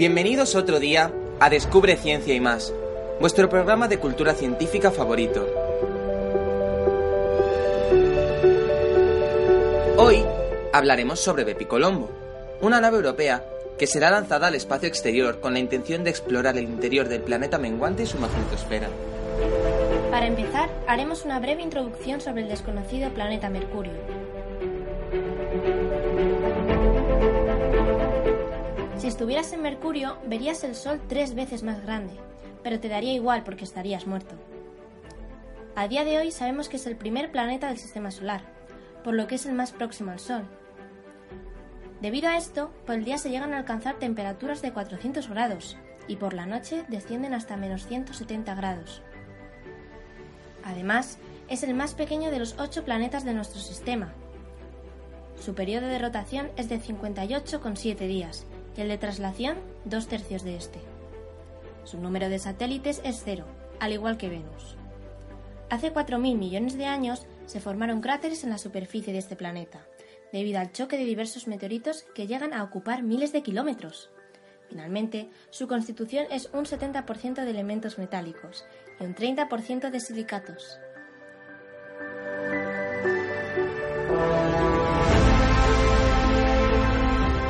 Bienvenidos otro día a Descubre Ciencia y más, vuestro programa de cultura científica favorito. Hoy hablaremos sobre Bepi Colombo, una nave europea que será lanzada al espacio exterior con la intención de explorar el interior del planeta menguante y su magnetosfera. Para empezar, haremos una breve introducción sobre el desconocido planeta Mercurio. Si estuvieras en Mercurio, verías el Sol tres veces más grande, pero te daría igual porque estarías muerto. A día de hoy sabemos que es el primer planeta del Sistema Solar, por lo que es el más próximo al Sol. Debido a esto, por el día se llegan a alcanzar temperaturas de 400 grados y por la noche descienden hasta menos 170 grados. Además, es el más pequeño de los ocho planetas de nuestro sistema. Su periodo de rotación es de 58,7 días y el de traslación dos tercios de este. Su número de satélites es cero, al igual que Venus. Hace 4.000 millones de años se formaron cráteres en la superficie de este planeta, debido al choque de diversos meteoritos que llegan a ocupar miles de kilómetros. Finalmente, su constitución es un 70% de elementos metálicos y un 30% de silicatos.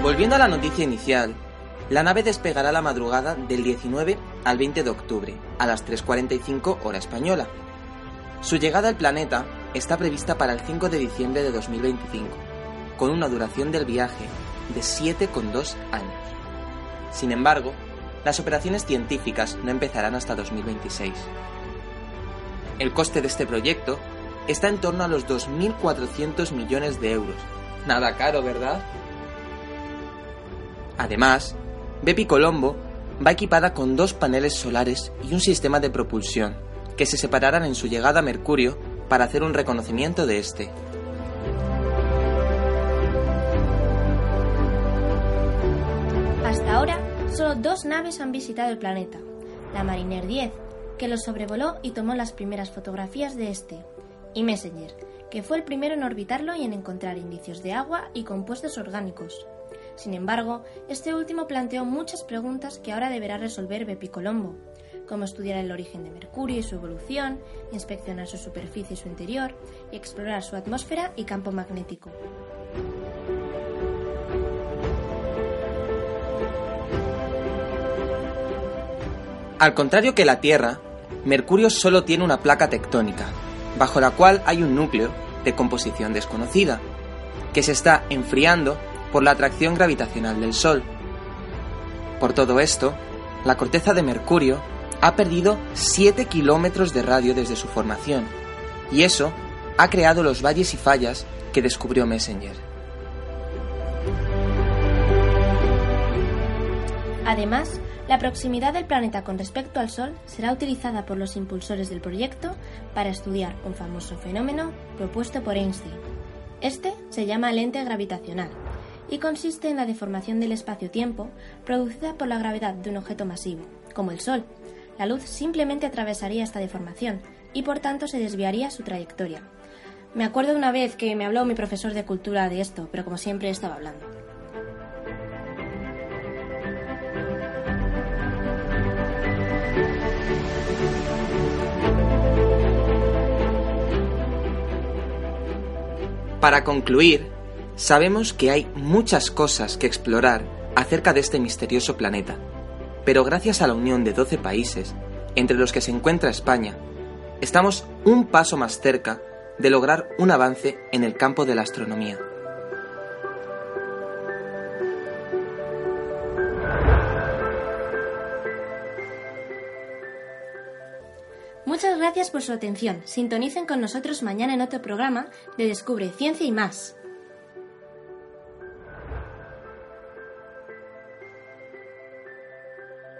Volviendo a la noticia inicial, la nave despegará la madrugada del 19 al 20 de octubre, a las 3.45 hora española. Su llegada al planeta está prevista para el 5 de diciembre de 2025, con una duración del viaje de 7,2 años. Sin embargo, las operaciones científicas no empezarán hasta 2026. El coste de este proyecto está en torno a los 2.400 millones de euros. Nada caro, ¿verdad? Además, Bepi Colombo va equipada con dos paneles solares y un sistema de propulsión, que se separarán en su llegada a Mercurio para hacer un reconocimiento de este. Hasta ahora, solo dos naves han visitado el planeta. La Mariner 10, que lo sobrevoló y tomó las primeras fotografías de este, y Messenger, que fue el primero en orbitarlo y en encontrar indicios de agua y compuestos orgánicos. Sin embargo, este último planteó muchas preguntas que ahora deberá resolver Bepi Colombo, como estudiar el origen de Mercurio y su evolución, inspeccionar su superficie y su interior, y explorar su atmósfera y campo magnético. Al contrario que la Tierra, Mercurio solo tiene una placa tectónica, bajo la cual hay un núcleo de composición desconocida, que se está enfriando por la atracción gravitacional del Sol. Por todo esto, la corteza de Mercurio ha perdido 7 kilómetros de radio desde su formación, y eso ha creado los valles y fallas que descubrió Messenger. Además, la proximidad del planeta con respecto al Sol será utilizada por los impulsores del proyecto para estudiar un famoso fenómeno propuesto por Einstein. Este se llama lente gravitacional y consiste en la deformación del espacio-tiempo producida por la gravedad de un objeto masivo, como el Sol. La luz simplemente atravesaría esta deformación y por tanto se desviaría su trayectoria. Me acuerdo de una vez que me habló mi profesor de cultura de esto, pero como siempre estaba hablando. Para concluir, sabemos que hay muchas cosas que explorar acerca de este misterioso planeta, pero gracias a la unión de 12 países, entre los que se encuentra España, estamos un paso más cerca de lograr un avance en el campo de la astronomía. Muchas gracias por su atención. Sintonicen con nosotros mañana en otro programa de Descubre Ciencia y más.